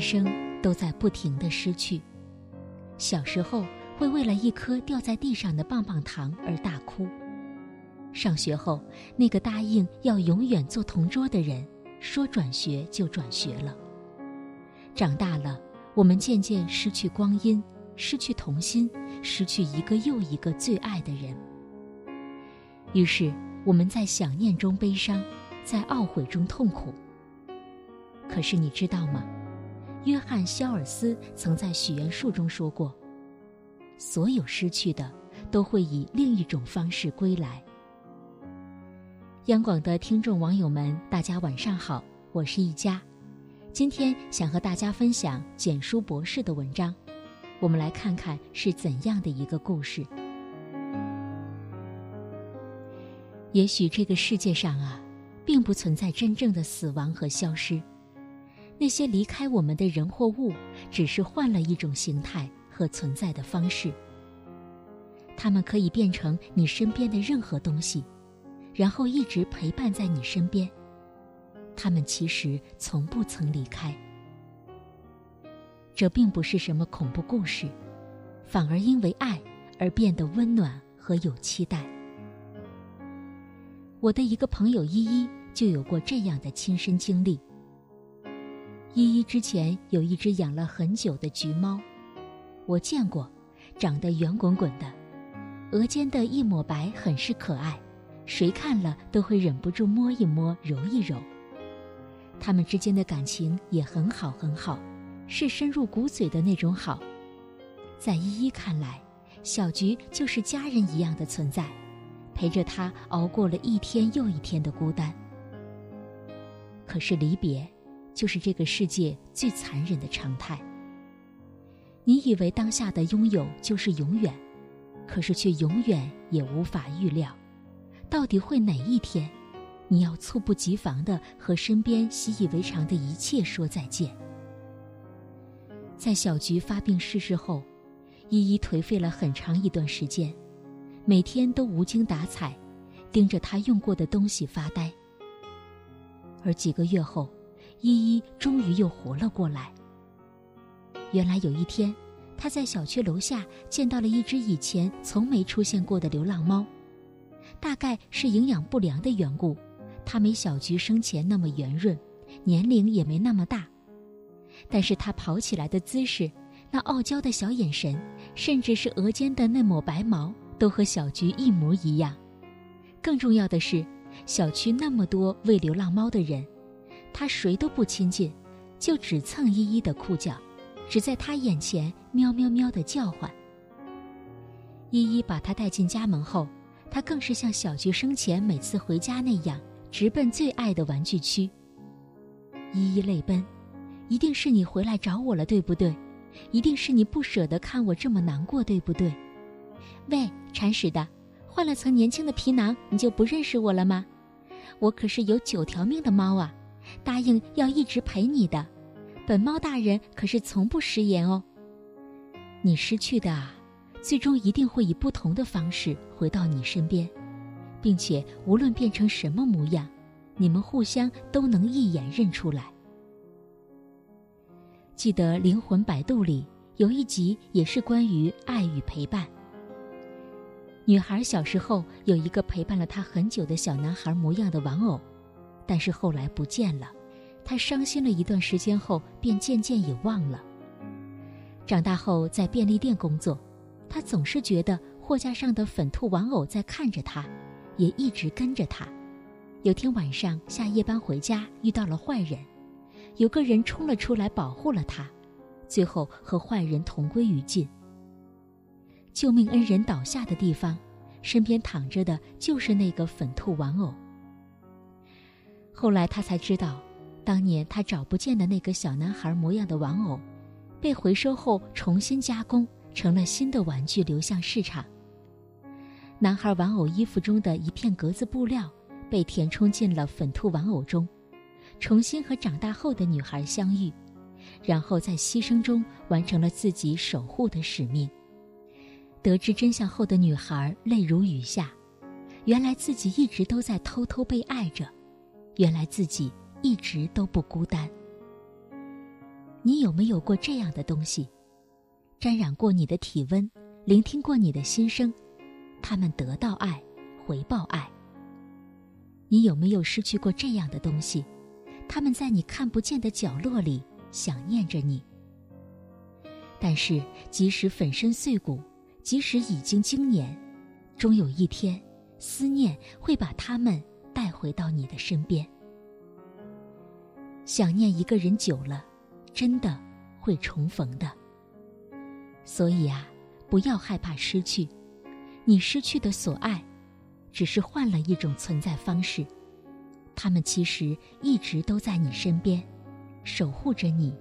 生都在不停的失去。小时候会为了一颗掉在地上的棒棒糖而大哭。上学后，那个答应要永远做同桌的人，说转学就转学了。长大了，我们渐渐失去光阴，失去童心，失去一个又一个最爱的人。于是，我们在想念中悲伤，在懊悔中痛苦。可是你知道吗？约翰·肖尔斯曾在许愿树中说过：“所有失去的，都会以另一种方式归来。”央广的听众网友们，大家晚上好，我是一佳。今天想和大家分享简书博士的文章，我们来看看是怎样的一个故事。也许这个世界上啊，并不存在真正的死亡和消失，那些离开我们的人或物，只是换了一种形态和存在的方式。他们可以变成你身边的任何东西。然后一直陪伴在你身边，他们其实从不曾离开。这并不是什么恐怖故事，反而因为爱而变得温暖和有期待。我的一个朋友依依就有过这样的亲身经历。依依之前有一只养了很久的橘猫，我见过，长得圆滚滚的，额间的一抹白很是可爱。谁看了都会忍不住摸一摸、揉一揉。他们之间的感情也很好很好，是深入骨髓的那种好。在依依看来，小菊就是家人一样的存在，陪着她熬过了一天又一天的孤单。可是离别，就是这个世界最残忍的常态。你以为当下的拥有就是永远，可是却永远也无法预料。到底会哪一天，你要猝不及防的和身边习以为常的一切说再见？在小菊发病逝世后，依依颓废了很长一段时间，每天都无精打采，盯着她用过的东西发呆。而几个月后，依依终于又活了过来。原来有一天，她在小区楼下见到了一只以前从没出现过的流浪猫。大概是营养不良的缘故，它没小菊生前那么圆润，年龄也没那么大。但是它跑起来的姿势，那傲娇的小眼神，甚至是额间的那抹白毛，都和小菊一模一样。更重要的是，小区那么多喂流浪猫的人，它谁都不亲近，就只蹭依依的裤脚，只在它眼前喵喵喵的叫唤。依依把它带进家门后。他更是像小菊生前每次回家那样，直奔最爱的玩具区。依依泪奔，一定是你回来找我了，对不对？一定是你不舍得看我这么难过，对不对？喂，铲屎的，换了层年轻的皮囊，你就不认识我了吗？我可是有九条命的猫啊，答应要一直陪你的，本猫大人可是从不食言哦。你失去的啊。最终一定会以不同的方式回到你身边，并且无论变成什么模样，你们互相都能一眼认出来。记得《灵魂摆渡》里有一集也是关于爱与陪伴。女孩小时候有一个陪伴了她很久的小男孩模样的玩偶，但是后来不见了。他伤心了一段时间后，便渐渐也忘了。长大后在便利店工作。他总是觉得货架上的粉兔玩偶在看着他，也一直跟着他。有天晚上下夜班回家，遇到了坏人，有个人冲了出来保护了他，最后和坏人同归于尽。救命恩人倒下的地方，身边躺着的就是那个粉兔玩偶。后来他才知道，当年他找不见的那个小男孩模样的玩偶，被回收后重新加工。成了新的玩具流向市场。男孩玩偶衣服中的一片格子布料被填充进了粉兔玩偶中，重新和长大后的女孩相遇，然后在牺牲中完成了自己守护的使命。得知真相后的女孩泪如雨下，原来自己一直都在偷偷被爱着，原来自己一直都不孤单。你有没有过这样的东西，沾染过你的体温，聆听过你的心声？他们得到爱，回报爱。你有没有失去过这样的东西？他们在你看不见的角落里想念着你。但是，即使粉身碎骨，即使已经经年，终有一天，思念会把他们带回到你的身边。想念一个人久了。真的会重逢的，所以啊，不要害怕失去。你失去的所爱，只是换了一种存在方式。他们其实一直都在你身边，守护着你，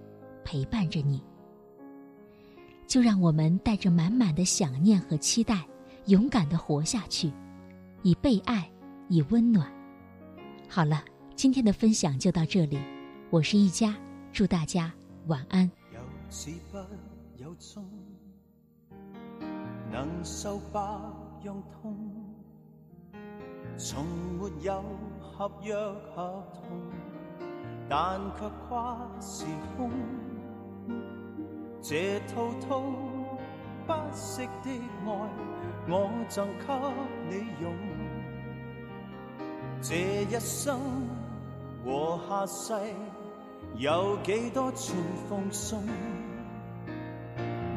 陪伴着你。就让我们带着满满的想念和期待，勇敢的活下去，以被爱，以温暖。好了，今天的分享就到这里，我是一家，祝大家。晚安有始不有终能受百样痛从没有合约合同但却跨时空这滔滔不息的爱我赠给你用这一生和下世有几多串奉送？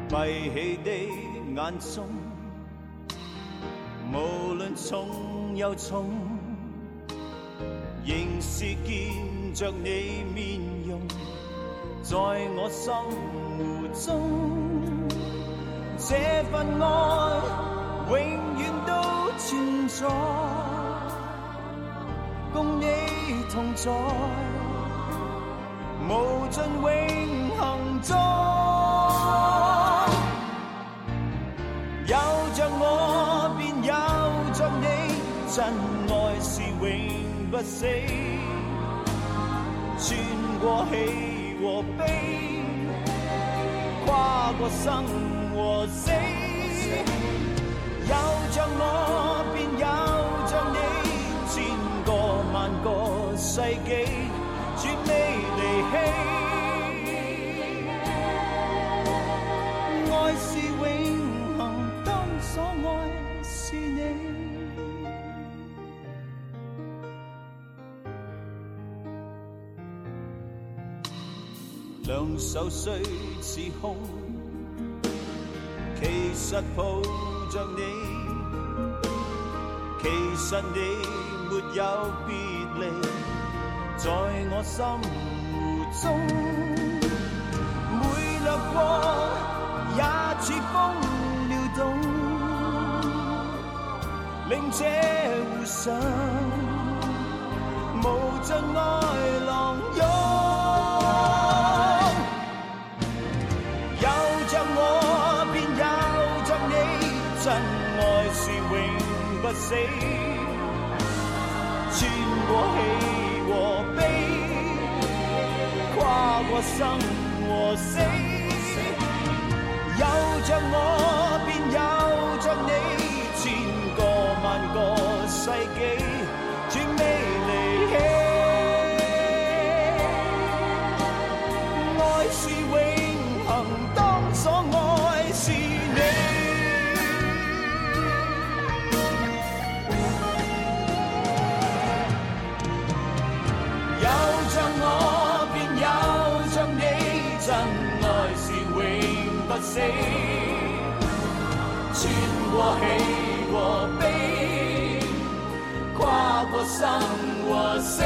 闭起的眼中，无论重又重，仍是见着你面容，在我心湖中，这份爱永远都存在，共你同在。无尽永恒中，有着我便有着你，真爱是永不死。穿过喜和悲，跨过生和死，有着我世纪。绝未离弃，爱是永恒，当所爱是你。两手虽似空，其实抱着你，其实你没有别离。在我心湖中，每掠过也似风撩动，令这湖上无尽爱浪涌。有着我便有着你，真爱是永不死，穿过喜。我生和死，有着我便有着你，千个万个世纪，死，穿过喜和悲，跨过生和死。